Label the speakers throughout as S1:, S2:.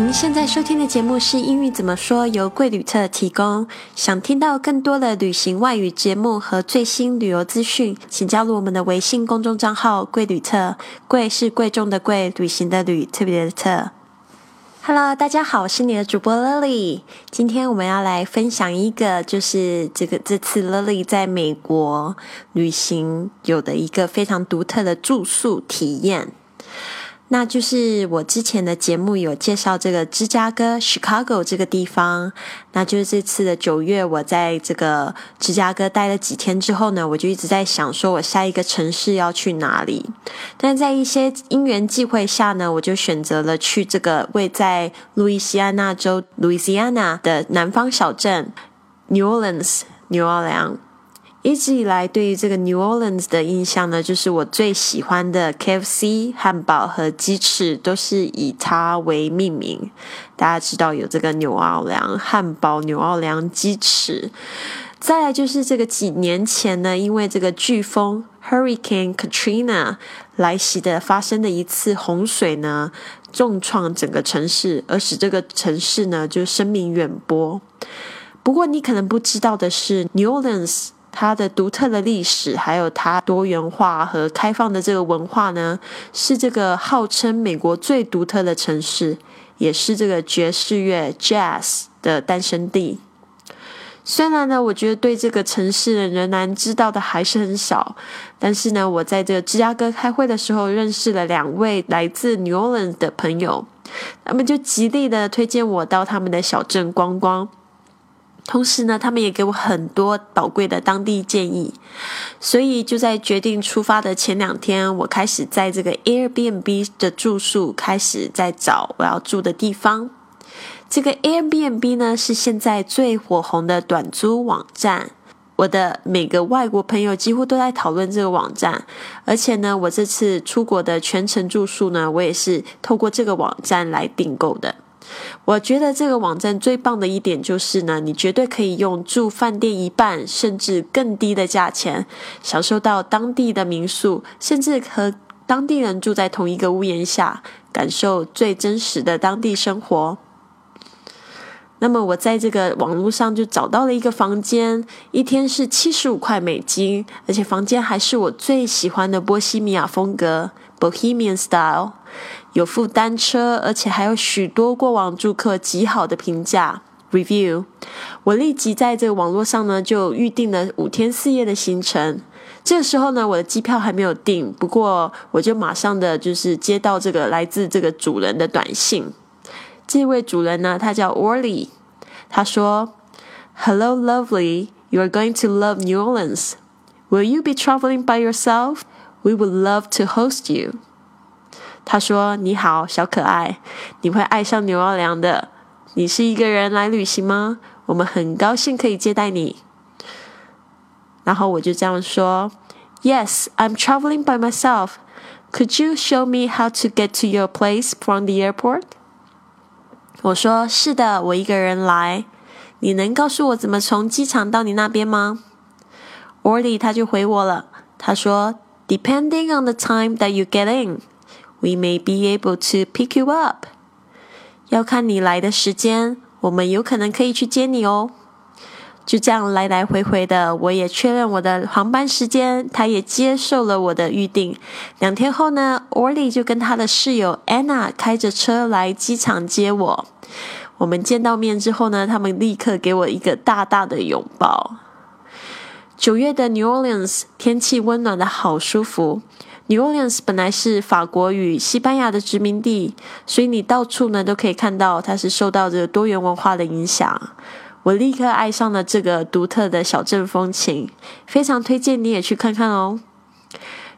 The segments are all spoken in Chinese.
S1: 您现在收听的节目是英语怎么说，由贵旅特提供。想听到更多的旅行外语节目和最新旅游资讯，请加入我们的微信公众账号“贵旅特”。贵是贵重的贵，旅行的旅，特别的特。Hello，大家好，我是你的主播 Lily。今天我们要来分享一个，就是这个这次 Lily 在美国旅行有的一个非常独特的住宿体验。那就是我之前的节目有介绍这个芝加哥 （Chicago） 这个地方。那就是这次的九月，我在这个芝加哥待了几天之后呢，我就一直在想，说我下一个城市要去哪里。但在一些因缘际会下呢，我就选择了去这个位在路易斯安那州 （Louisiana） 的南方小镇 New Orleans（ 纽奥良）。一直以来，对于这个 New Orleans 的印象呢，就是我最喜欢的 KFC 汉堡和鸡翅都是以它为命名。大家知道有这个纽奥良汉堡、纽奥良鸡翅。再来就是这个几年前呢，因为这个飓风 Hurricane Katrina 来袭的发生的一次洪水呢，重创整个城市，而使这个城市呢就声名远播。不过你可能不知道的是，New Orleans。它的独特的历史，还有它多元化和开放的这个文化呢，是这个号称美国最独特的城市，也是这个爵士乐 （Jazz） 的诞生地。虽然呢，我觉得对这个城市仍然知道的还是很少，但是呢，我在这芝加哥开会的时候，认识了两位来自 New Orleans 的朋友，他们就极力的推荐我到他们的小镇观光。同时呢，他们也给我很多宝贵的当地建议，所以就在决定出发的前两天，我开始在这个 Airbnb 的住宿开始在找我要住的地方。这个 Airbnb 呢是现在最火红的短租网站，我的每个外国朋友几乎都在讨论这个网站，而且呢，我这次出国的全程住宿呢，我也是透过这个网站来订购的。我觉得这个网站最棒的一点就是呢，你绝对可以用住饭店一半甚至更低的价钱，享受到当地的民宿，甚至和当地人住在同一个屋檐下，感受最真实的当地生活。那么我在这个网络上就找到了一个房间，一天是七十五块美金，而且房间还是我最喜欢的波西米亚风格 （Bohemian Style）。有副单车，而且还有许多过往住客极好的评价 review。我立即在这个网络上呢就预定了五天四夜的行程。这个时候呢，我的机票还没有订，不过我就马上的就是接到这个来自这个主人的短信。这位主人呢，他叫 Orly，他说：“Hello, lovely. You are going to love New Orleans. Will you be traveling by yourself? We would love to host you.” 他说：“你好，小可爱，你会爱上牛奥良的。你是一个人来旅行吗？我们很高兴可以接待你。”然后我就这样说：“Yes, I'm traveling by myself. Could you show me how to get to your place from the airport？” 我说：“是的，我一个人来。你能告诉我怎么从机场到你那边吗 o r l y 他就回我了，他说：“Depending on the time that you get in。” We may be able to pick you up。要看你来的时间，我们有可能可以去接你哦。就这样来来回回的，我也确认我的航班时间，他也接受了我的预定。两天后呢，Orly 就跟他的室友 Anna 开着车来机场接我。我们见到面之后呢，他们立刻给我一个大大的拥抱。九月的 New Orleans 天气温暖的好舒服。New Orleans 本来是法国与西班牙的殖民地，所以你到处呢都可以看到它是受到这多元文化的影响。我立刻爱上了这个独特的小镇风情，非常推荐你也去看看哦。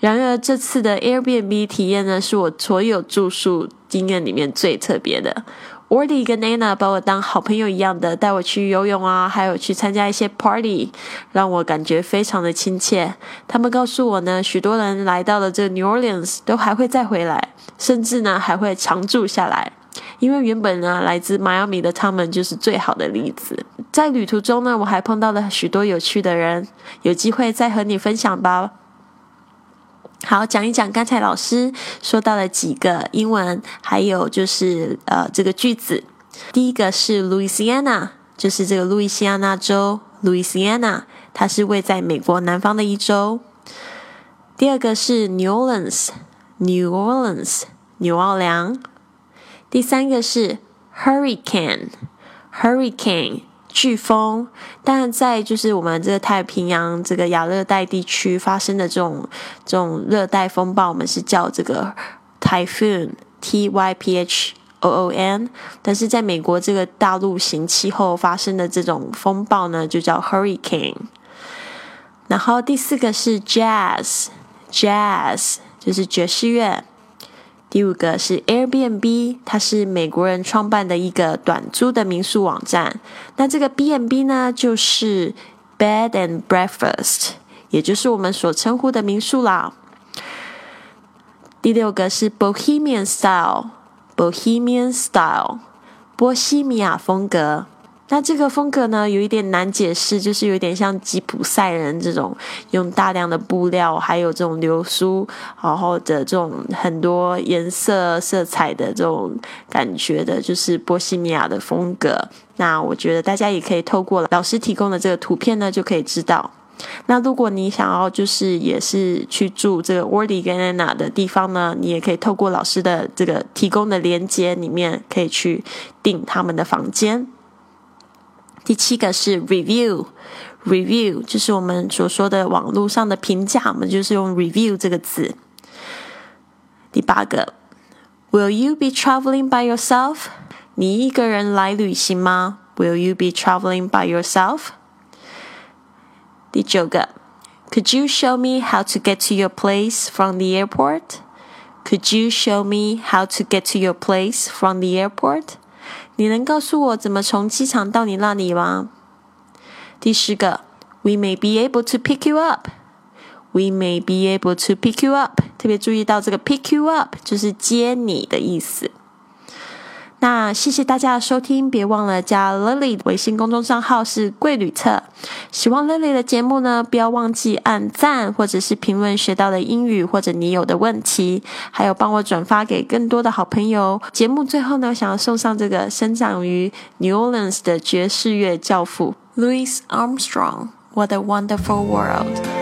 S1: 然而这次的 Airbnb 体验呢，是我所有住宿经验里面最特别的。Orly 跟 Anna 把我当好朋友一样的带我去游泳啊，还有去参加一些 party，让我感觉非常的亲切。他们告诉我呢，许多人来到了这 New Orleans 都还会再回来，甚至呢还会常住下来。因为原本呢来自迈阿密的他们就是最好的例子。在旅途中呢，我还碰到了许多有趣的人，有机会再和你分享吧。好，讲一讲刚才老师说到了几个英文，还有就是呃这个句子。第一个是 Louisiana，就是这个路易斯安那州 Louisiana，它是位在美国南方的一州。第二个是 New Orleans，New Orleans，纽奥良。第三个是 Hurricane，Hurricane。飓风，但在就是我们这个太平洋这个亚热带地区发生的这种这种热带风暴，我们是叫这个 typhoon，t y p h o o n。但是在美国这个大陆型气候发生的这种风暴呢，就叫 hurricane。然后第四个是 jazz，jazz 就是爵士乐。第五个是 Airbnb，它是美国人创办的一个短租的民宿网站。那这个 B&B 呢，就是 Bed and Breakfast，也就是我们所称呼的民宿啦。第六个是 Bohemian Style，Bohemian Style，波西米亚风格。那这个风格呢，有一点难解释，就是有点像吉普赛人这种用大量的布料，还有这种流苏，然后的这种很多颜色色彩的这种感觉的，就是波西米亚的风格。那我觉得大家也可以透过老师提供的这个图片呢，就可以知道。那如果你想要就是也是去住这个 Wordy 跟 Anna 的地方呢，你也可以透过老师的这个提供的链接里面，可以去订他们的房间。第七个是 review，review 就是我们所说的网络上的评价，我们就是用 review 这个字。第八个，Will you be traveling by yourself？你一个人来旅行吗？Will you be traveling by yourself？第九个，Could you show me how to get to your place from the airport？Could you show me how to get to your place from the airport？ 你能告诉我怎么从机场到你那里吗？第十个，We may be able to pick you up. We may be able to pick you up. 特别注意到这个 pick you up 就是接你的意思。那谢谢大家的收听，别忘了加 Lily 微信公众账号是贵旅特。喜欢 Lily 的节目呢，不要忘记按赞或者是评论学到的英语或者你有的问题，还有帮我转发给更多的好朋友。节目最后呢，想要送上这个生长于 New Orleans 的爵士乐教父 Louis Armstrong。What a wonderful world